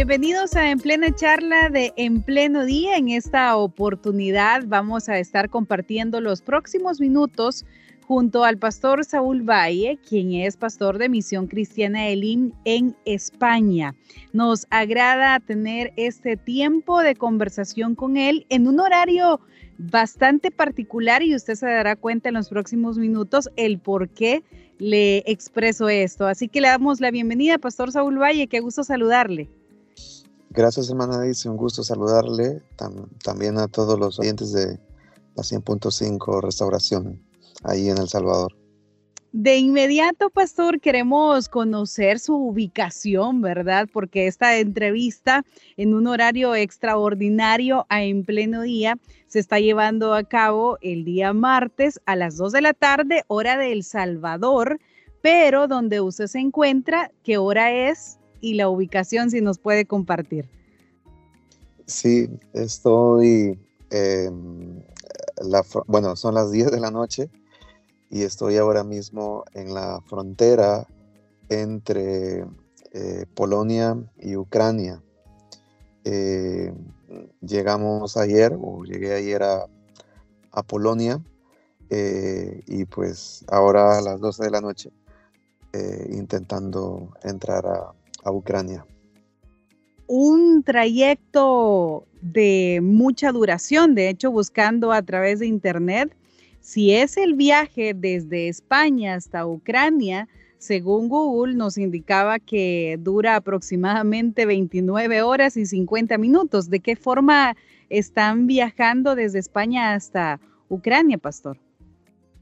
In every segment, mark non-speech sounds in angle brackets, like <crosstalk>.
Bienvenidos a En Plena Charla de En Pleno Día. En esta oportunidad vamos a estar compartiendo los próximos minutos junto al pastor Saúl Valle, quien es pastor de Misión Cristiana Elim en España. Nos agrada tener este tiempo de conversación con él en un horario bastante particular y usted se dará cuenta en los próximos minutos el por qué le expreso esto. Así que le damos la bienvenida, Pastor Saúl Valle, qué gusto saludarle. Gracias, hermana Dice, un gusto saludarle también a todos los oyentes de la 100.5 Restauración ahí en El Salvador. De inmediato, pastor, queremos conocer su ubicación, ¿verdad? Porque esta entrevista en un horario extraordinario en pleno día se está llevando a cabo el día martes a las 2 de la tarde, hora de El Salvador, pero donde usted se encuentra, ¿qué hora es? Y la ubicación, si nos puede compartir. Sí, estoy, la, bueno, son las 10 de la noche y estoy ahora mismo en la frontera entre eh, Polonia y Ucrania. Eh, llegamos ayer, o llegué ayer a, Polonia, eh, y pues ahora a las 12 de la noche intentando entrar a, a Ucrania. Un trayecto de mucha duración, de hecho buscando a través de internet, si es el viaje desde España hasta Ucrania, según Google nos indicaba que dura aproximadamente 29 horas y 50 minutos. ¿De qué forma están viajando desde España hasta Ucrania, pastor?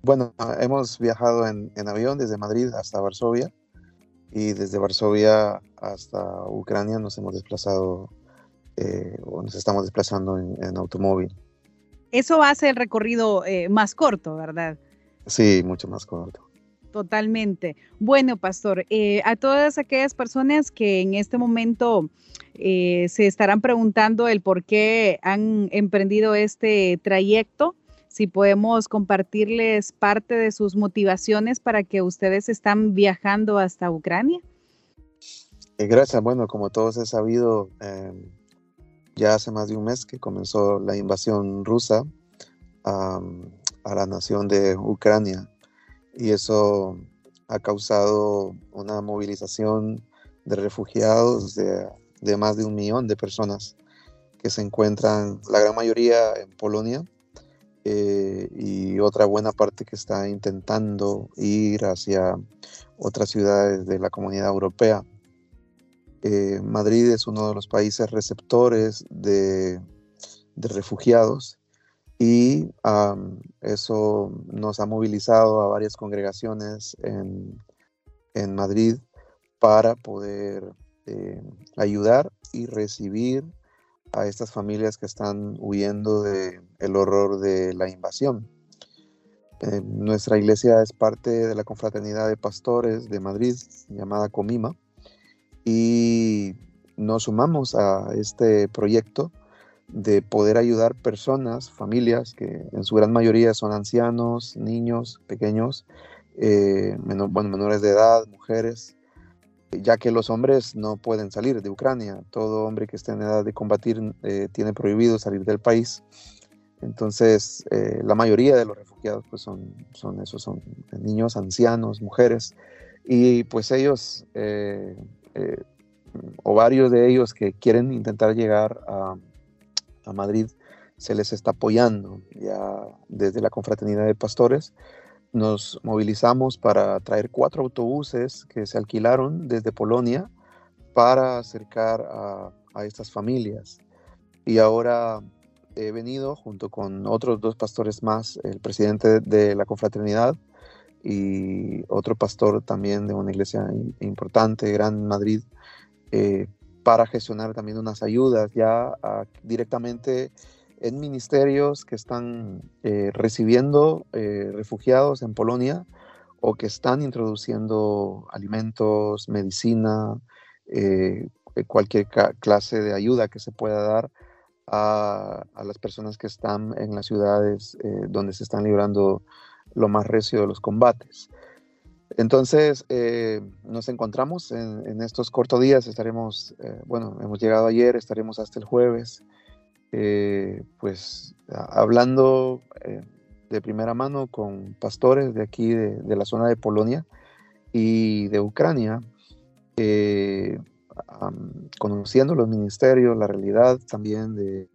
Bueno, hemos viajado en, en avión desde Madrid hasta Varsovia y desde Varsovia hasta Ucrania nos hemos desplazado eh, o nos estamos desplazando en, automóvil. Eso hace el recorrido eh, más corto, ¿verdad? Sí, mucho más corto. Totalmente. Bueno, pastor, eh, a todas aquellas personas que en este momento se estarán preguntando el por qué han emprendido este trayecto, si podemos compartirles parte de sus motivaciones para que ustedes están viajando hasta Ucrania. Eh, gracias. Bueno, como todos he sabido, em, ya hace más de un mes que comenzó la invasión rusa a la nación de Ucrania y eso ha causado una movilización de refugiados de, de más de un millón de personas que se encuentran, la gran mayoría en Polonia, eh, y otra buena parte que está intentando ir hacia otras ciudades de la comunidad europea. Eh, Madrid es uno de los países receptores de, refugiados y eso nos ha movilizado a varias congregaciones en, Madrid para poder eh, ayudar y recibir a estas familias que están huyendo del el horror de la invasión. Eh, nuestra iglesia es parte de la confraternidad de pastores de Madrid llamada Comima y nos sumamos a este proyecto de poder ayudar personas, familias que en su gran mayoría son ancianos, niños, pequeños, eh, menores de edad, mujeres, ya que los hombres no pueden salir de Ucrania. Todo hombre que esté en edad de combatir eh, tiene prohibido salir del país. Entonces, eh, la mayoría de los refugiados pues son, son esos, son niños, ancianos, mujeres, y pues ellos, eh, o varios de ellos que quieren intentar llegar a, a Madrid, se les está apoyando ya desde la confraternidad de pastores nos movilizamos para traer cuatro autobuses que se alquilaron desde Polonia para acercar a, estas familias. Y ahora he venido junto con otros dos pastores más, el presidente de la confraternidad y otro pastor también de una iglesia importante, Gran Madrid, eh, para gestionar también unas ayudas ya directamente en ministerios que están eh, recibiendo eh, refugiados en Polonia o que están introduciendo alimentos, medicina, cualquier clase de ayuda que se pueda dar a, las personas que están en las ciudades donde se están librando lo más recio de los combates. Entonces, eh, nos encontramos en, estos cortos días, estaremos, eh, bueno, hemos llegado ayer, estaremos hasta el jueves, eh, pues hablando de primera mano con pastores de aquí, de, la zona de Polonia y de Ucrania, conociendo los ministerios, la realidad también de,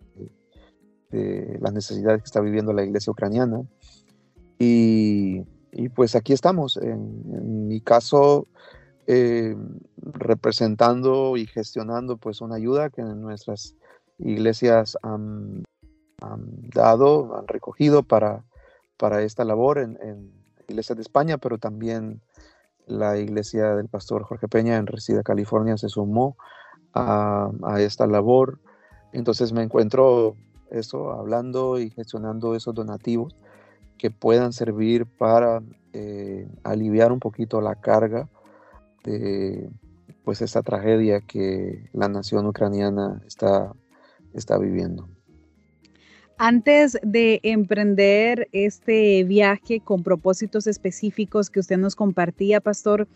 de las necesidades que está viviendo la iglesia ucraniana. Y, pues aquí estamos, en, mi caso, eh, representando y gestionando pues una ayuda que nuestras iglesias han, dado, han recogido para, para esta labor en, en, iglesias de España, pero también la iglesia del pastor Jorge Peña en Resida, California, se sumó a, esta labor. Entonces me encuentro eso, hablando y gestionando esos donativos que puedan servir para eh, aliviar un poquito la carga de pues esta tragedia que la nación ucraniana está, está viviendo. Antes de emprender este viaje con propósitos específicos que usted nos compartía, Pastor,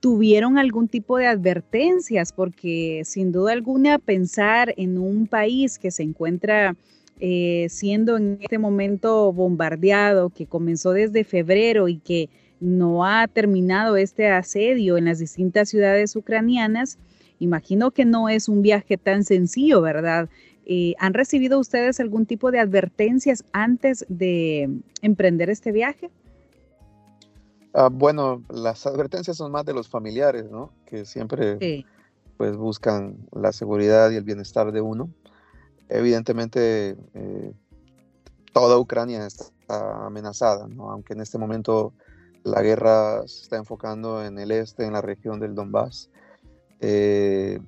¿tuvieron algún tipo de advertencias? Porque sin duda alguna pensar en un país que se encuentra eh, siendo en este momento bombardeado, que comenzó desde febrero y que no ha terminado este asedio en las distintas ciudades ucranianas, imagino que no es un viaje tan sencillo, ¿verdad? Eh, ¿Han recibido ustedes algún tipo de advertencias antes de emprender este viaje? Ah, bueno, las advertencias son más de los familiares, ¿no? Que siempre pues buscan la seguridad y el bienestar de uno evidentemente eh, toda Ucrania está amenazada, aunque en este momento la guerra se está enfocando en el este, en la región del Donbass. Eh,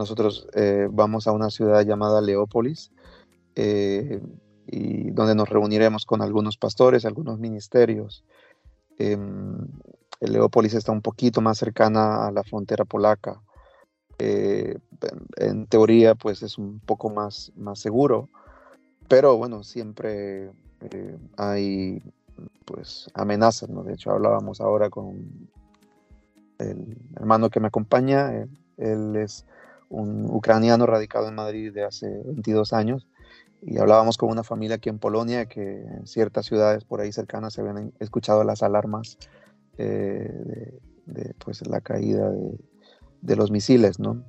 nosotros eh, vamos a una ciudad llamada Leópolis, y donde nos reuniremos con algunos pastores, algunos ministerios. Em, Leópolis está un poquito más cercana a la frontera polaca. Eh, en teoría pues es un poco más, más seguro, pero bueno, siempre eh, hay pues amenazas. De hecho hablábamos ahora con el hermano que me acompaña, él, es un ucraniano radicado en Madrid de hace 22 años y hablábamos con una familia aquí en Polonia que en ciertas ciudades por ahí cercanas se habían escuchado las alarmas eh, de, pues la caída de, de los misiles, ¿no?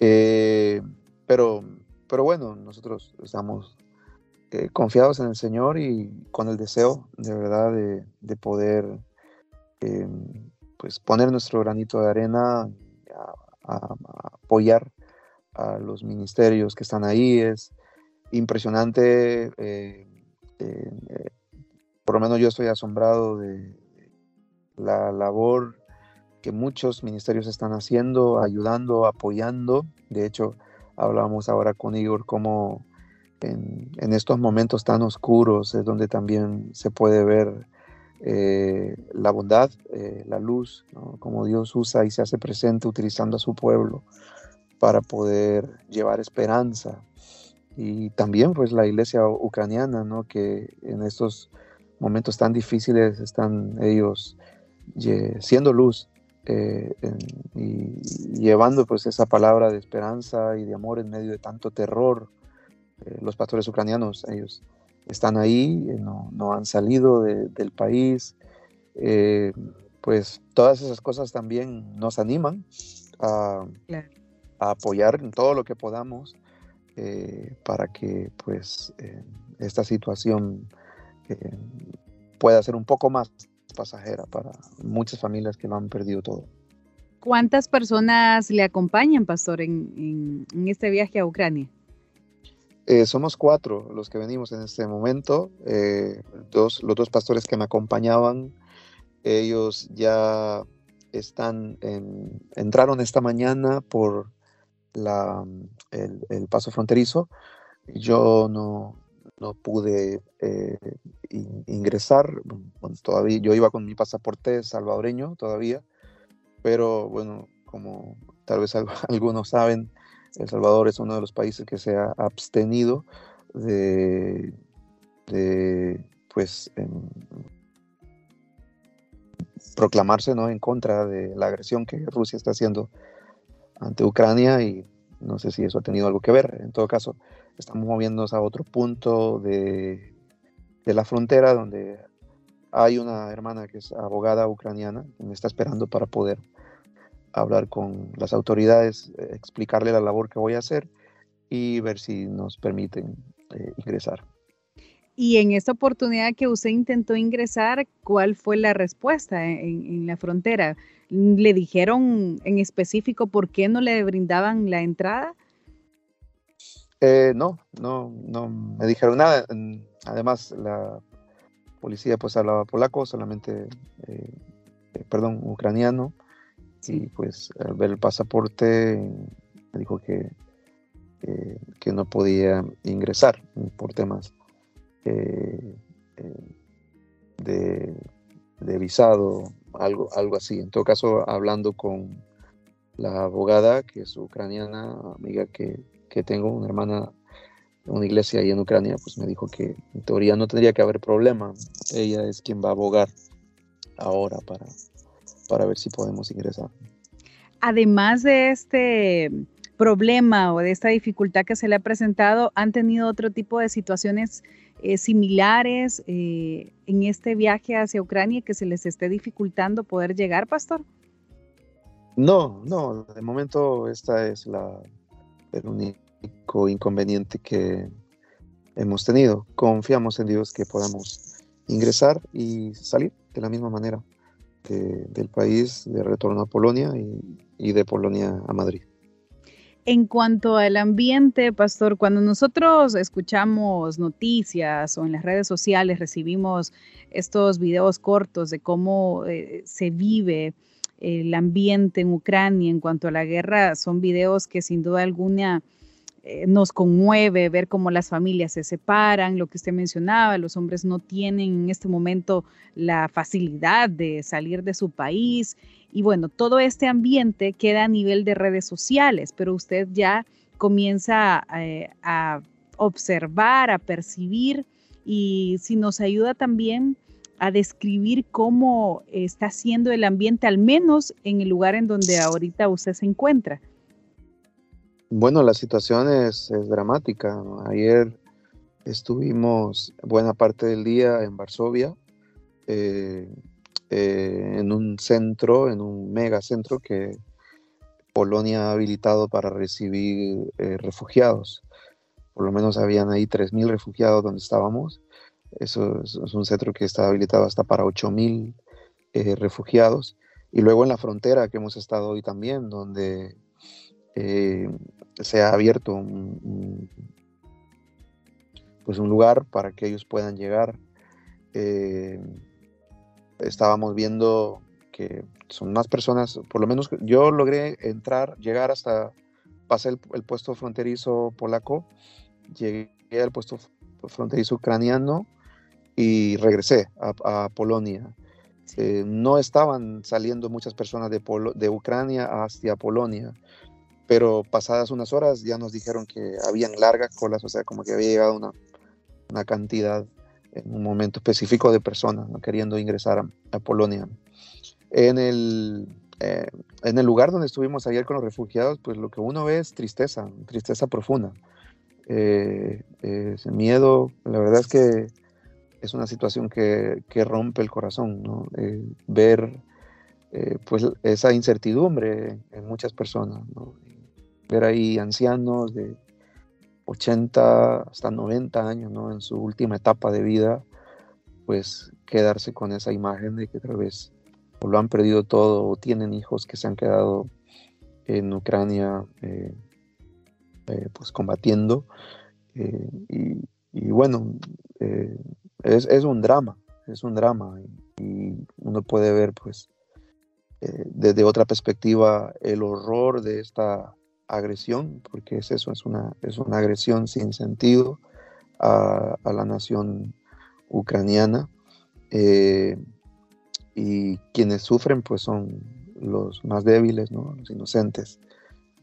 Eh, pero, pero bueno, nosotros estamos eh, confiados en el Señor y con el deseo de verdad de, poder eh, pues poner nuestro granito de arena a, apoyar a los ministerios que están ahí. Es impresionante, por lo menos yo estoy asombrado de la labor que muchos ministerios están haciendo, ayudando, apoyando. De hecho, hablábamos ahora con Igor cómo en, estos momentos tan oscuros es donde también se puede ver eh, la bondad, eh, la luz, como Dios usa y se hace presente utilizando a su pueblo para poder llevar esperanza. Y también pues la iglesia ucraniana, ¿no? que en estos momentos tan difíciles están ellos siendo luz eh, y llevando pues esa palabra de esperanza y de amor en medio de tanto terror. Eh, los pastores ucranianos, ellos están ahí, eh, no, no han salido del país. pues todas esas cosas también nos animan a, a apoyar en todo lo que podamos para que pues esta situación pueda ser un poco más pasajera para muchas familias que lo han perdido todo. ¿Cuántas personas le acompañan, pastor, en, este viaje a Ucrania? Eh, somos cuatro los que venimos en este momento. Eh, dos, los dos pastores que me acompañaban ellos ya están entraron esta mañana por la, el, paso fronterizo. Yo no, no pude eh, ingresar. todavía yo iba con mi pasaporte salvadoreño todavía, pero bueno, como tal vez <laughs> algunos saben, El Salvador es uno de los países que se ha abstenido de, pues, proclamarse ¿no? en contra de la agresión que Rusia está haciendo ante Ucrania y no sé si eso ha tenido algo que ver. En todo caso, estamos moviéndonos a otro punto de, de la frontera donde hay una hermana que es abogada ucraniana que me está esperando para poder hablar con las autoridades, eh, explicarle la labor que voy a hacer y ver si nos permiten eh, ingresar. Y en esta oportunidad que usted intentó ingresar, ¿cuál fue la respuesta en, la frontera? ¿Le dijeron en específico por qué no le brindaban la entrada? Eh, no, no, no me dijeron nada. Además, la policía pues hablaba polaco, solamente, perdón, ucraniano. Y pues al ver el pasaporte me dijo que, que no podía ingresar por temas eh, eh, de, de, visado, algo, algo así. En todo caso, hablando con la abogada, que es ucraniana, amiga que, que tengo, una hermana de una iglesia ahí en Ucrania, pues me dijo que en teoría no tendría que haber problema. Ella es quien va a abogar ahora para, para ver si podemos ingresar. Además de este problema o de esta dificultad que se le ha presentado, ¿han tenido otro tipo de situaciones eh, similares eh, en este viaje hacia Ucrania que se les esté dificultando poder llegar, pastor? No, no, de momento esta es la, el único inconveniente que hemos tenido. Confiamos en Dios que podamos ingresar y salir de la misma manera del país de retorno a Polonia y, de Polonia a Madrid. En cuanto al ambiente, pastor, cuando nosotros escuchamos noticias o en las redes sociales recibimos estos videos cortos de cómo eh, se vive el ambiente en Ucrania en cuanto a la guerra, son videos que sin duda alguna eh, nos conmueve ver cómo las familias se separan, lo que usted mencionaba, los hombres no tienen en este momento la facilidad de salir de su país y bueno, todo este ambiente queda a nivel de redes sociales, pero usted ya comienza eh, a observar, a percibir y si nos ayuda también a describir cómo está siendo el ambiente, al menos en el lugar en donde ahorita usted se encuentra. Bueno, la situación es, dramática. Ayer estuvimos buena parte del día en Varsovia, eh, eh, en un centro, en un mega centro que Polonia ha habilitado para recibir eh, refugiados. Por lo menos habían ahí 3.000 refugiados donde estábamos. Eso es, un centro que está habilitado hasta para 8.000 refugiados. Y luego en la frontera que hemos estado hoy también, donde eh, se ha abierto un, pues un lugar para que ellos puedan llegar. Eh, estábamos viendo que son más personas, por lo menos yo logré entrar, llegar hasta, pasé el, puesto fronterizo polaco, llegué al puesto fronterizo ucraniano y regresé a, Polonia. Eh, no estaban saliendo muchas personas de, de Ucrania hacia Polonia pero pasadas unas horas ya nos dijeron que habían largas colas, o sea, como que había llegado una, una cantidad en un momento específico de personas ¿no? queriendo ingresar a, Polonia. En el, eh, en el lugar donde estuvimos ayer con los refugiados, pues lo que uno ve es tristeza, tristeza profunda. Eh, miedo, la verdad es que es una situación que, que rompe el corazón, ¿no? Eh, ver pues esa incertidumbre en muchas personas, ¿no? ver ahí ancianos de 80 hasta 90 años, ¿no? En su última etapa de vida, pues quedarse con esa imagen de que tal vez lo han perdido todo o tienen hijos que se han quedado en Ucrania eh, eh, pues combatiendo. Eh, y, bueno, es, un drama, es un drama. Y, uno uno puede ver, pues, desde otra perspectiva, el horror de esta agresión, porque es eso, es una, es una agresión sin sentido a, la nación ucraniana. Eh, y quienes sufren, pues, son los más débiles, ¿no? los inocentes,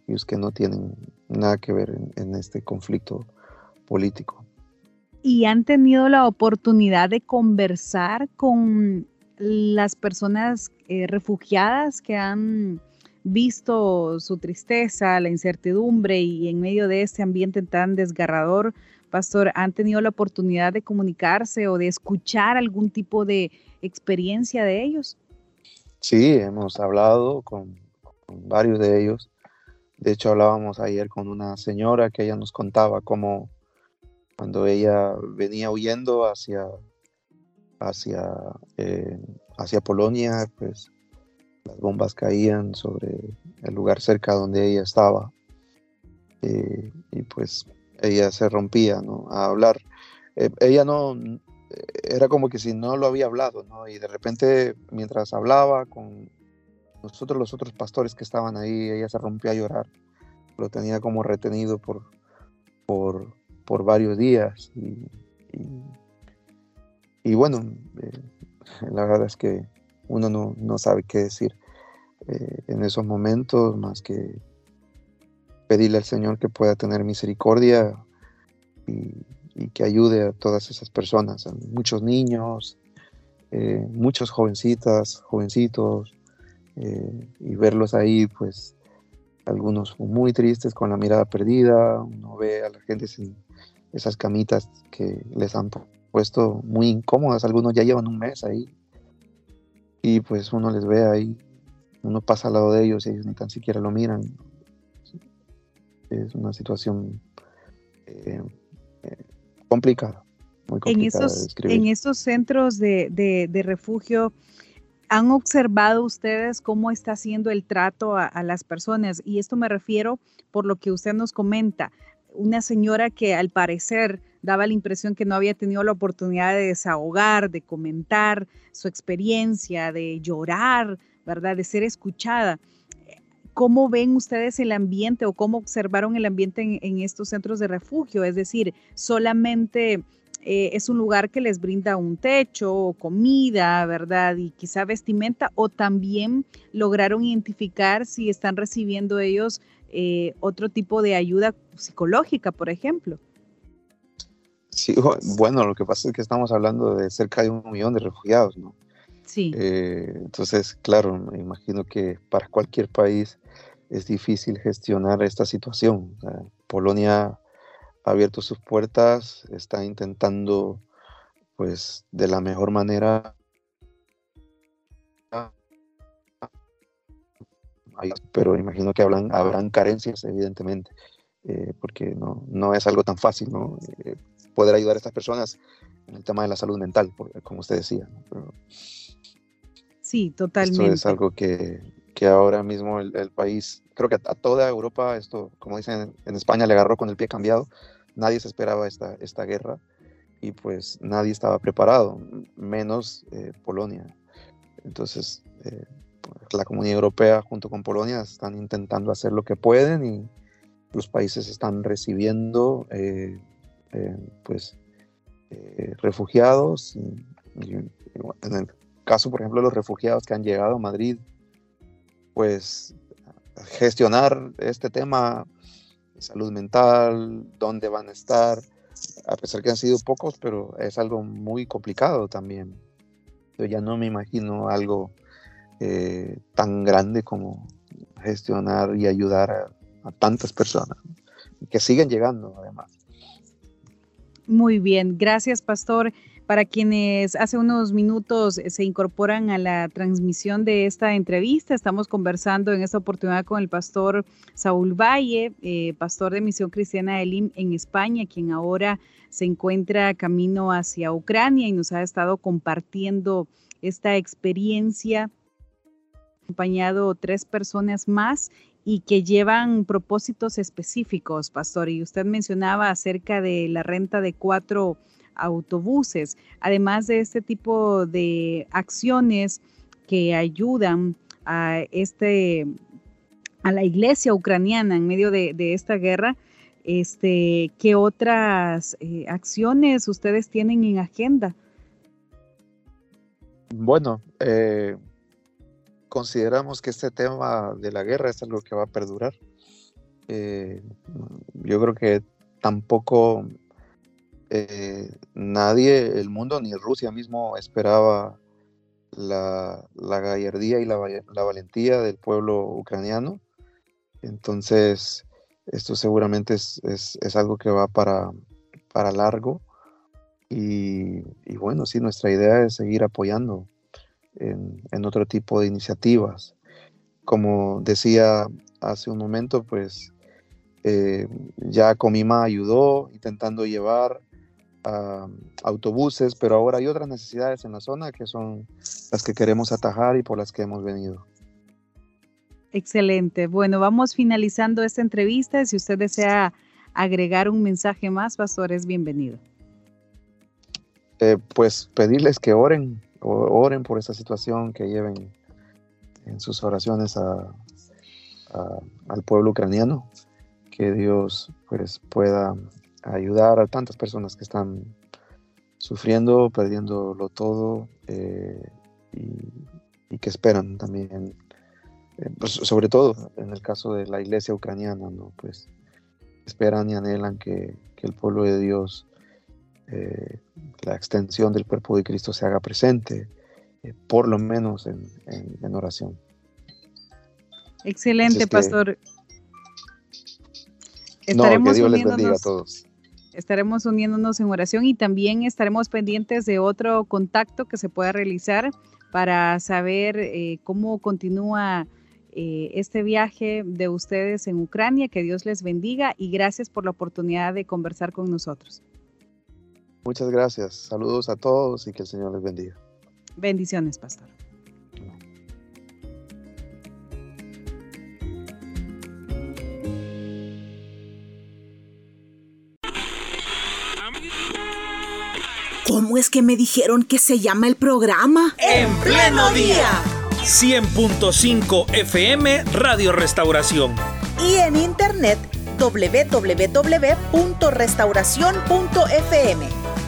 los que no tienen nada que ver en este conflicto político y han tenido la oportunidad de conversar con las personas eh, refugiadas que han visto su tristeza, la incertidumbre y en medio de este ambiente tan desgarrador, Pastor, ¿han tenido la oportunidad de comunicarse o de escuchar algún tipo de experiencia de ellos? Sí, hemos hablado con, varios de ellos. De hecho, hablábamos ayer con una señora que ella nos contaba cómo cuando ella venía huyendo hacia, hacia, eh, hacia Polonia, pues las bombas caían sobre el lugar cerca donde ella estaba. Eh, y pues ella se rompía ¿no? a hablar. Eh, ella no, era como que si no lo había hablado, ¿no? Y de repente, mientras hablaba con nosotros, los otros pastores que estaban ahí, ella se rompió a llorar. Lo tenía como retenido por, por, por varios días. Y, bueno, eh, la verdad es que uno no, sabe qué decir eh, en esos momentos más que pedirle al Señor que pueda tener misericordia y, que ayude a todas esas personas, a muchos niños, eh, muchos jovencitas, jovencitos, y verlos ahí, pues algunos muy tristes con la mirada perdida, uno ve a la gente sin, esas camitas que les han puesto muy incómodas, algunos ya llevan un mes ahí y pues uno les ve ahí, uno pasa al lado de ellos y ellos ni tan siquiera lo miran. Es una situación eh, eh, complicada. Muy complicada en, esos, en estos centros de, refugio, ¿han observado ustedes cómo está siendo el trato a, las personas? Y esto me refiero por lo que usted nos comenta una señora que al parecer daba la impresión que no había tenido la oportunidad de desahogar, de comentar su experiencia, de llorar, ¿verdad? De ser escuchada. ¿Cómo ven ustedes el ambiente o cómo observaron el ambiente en, estos centros de refugio? Es decir, solamente eh, es un lugar que les brinda un techo, comida, ¿verdad? Y quizá vestimenta, o también lograron identificar si están recibiendo ellos eh, otro tipo de ayuda psicológica, por ejemplo. Sí, bueno, lo que pasa es que estamos hablando de cerca de un millón de refugiados, ¿no? Sí. Eh, entonces, claro, me imagino que para cualquier país es difícil gestionar esta situación. Polonia ha abierto sus puertas, está intentando, pues, de la mejor manera pero imagino que habrán, habrán carencias, evidentemente, eh, porque no, no es algo tan fácil, ¿no? Eh, poder ayudar a estas personas en el tema de la salud mental, como usted decía. sí, totalmente. Esto es algo que, que ahora mismo el, país, creo que a, toda Europa, esto, como dicen en España, le agarró con el pie cambiado. Nadie se esperaba esta, esta guerra y pues nadie estaba preparado, menos eh, Polonia. Entonces, la Comunidad Europea junto con Polonia están intentando hacer lo que pueden y los países están recibiendo eh, eh, pues eh, refugiados. en el caso, por ejemplo, de los refugiados que han llegado a Madrid, pues gestionar este tema de salud mental, dónde van a estar, a pesar que han sido pocos, pero es algo muy complicado también. Yo ya no me imagino algo eh, tan grande como gestionar y ayudar a, tantas personas que siguen llegando además. Muy bien, gracias Pastor. Para quienes hace unos minutos se incorporan a la transmisión de esta entrevista, estamos conversando en esta oportunidad con el pastor Saúl Valle, eh, pastor de Misión Cristiana Elim en España, quien ahora se encuentra camino hacia Ucrania y nos ha estado compartiendo esta experiencia acompañado tres personas más y que llevan propósitos específicos, pastor. Y usted mencionaba acerca de la renta de cuatro autobuses. Además de este tipo de acciones, que ayudan a este a la iglesia ucraniana en medio de, esta guerra. Este, ¿Qué otras eh, acciones ustedes tienen en agenda? Bueno, eh, consideramos que este tema de la guerra es algo que va a perdurar. Eh, yo creo que tampoco nadie, el mundo ni Rusia mismo esperaba la, gallardía y la, valentía del pueblo ucraniano. Entonces, esto seguramente es, algo que va para, para largo. Y, bueno, sí, nuestra idea es seguir apoyando en, otro tipo de iniciativas. Como decía hace un momento, pues eh, ya Comima ayudó intentando llevar autobuses, pero ahora hay otras necesidades en la zona que son las que queremos atajar y por las que hemos venido. Excelente. Bueno, vamos finalizando esta entrevista. Si usted desea agregar un mensaje más, pastor, es bienvenido. Eh, pues pedirles que oren, oren por esta situación, que lleven en sus oraciones al pueblo ucraniano, que Dios pues pueda ayudar a tantas personas que están sufriendo, perdiéndolo todo eh, y, que esperan también, eh, pues, sobre todo en el caso de la iglesia ucraniana, ¿no? Pues esperan y anhelan que, el pueblo de Dios, eh, la extensión del cuerpo de Cristo se haga presente, por lo menos en, oración. Excelente, pastor. Estaremos no, que Dios les bendiga a todos. Estaremos uniéndonos en oración y también estaremos pendientes de otro contacto que se pueda realizar para saber eh, cómo continúa eh, este viaje de ustedes en Ucrania. Que Dios les bendiga y gracias por la oportunidad de conversar con nosotros. Muchas gracias. Saludos a todos y que el Señor les bendiga. Bendiciones, pastor. ¿Cómo es que me dijeron que se llama el programa? En pleno día. 100.5 FM Radio Restauración. Y en internet www.restauración.fm.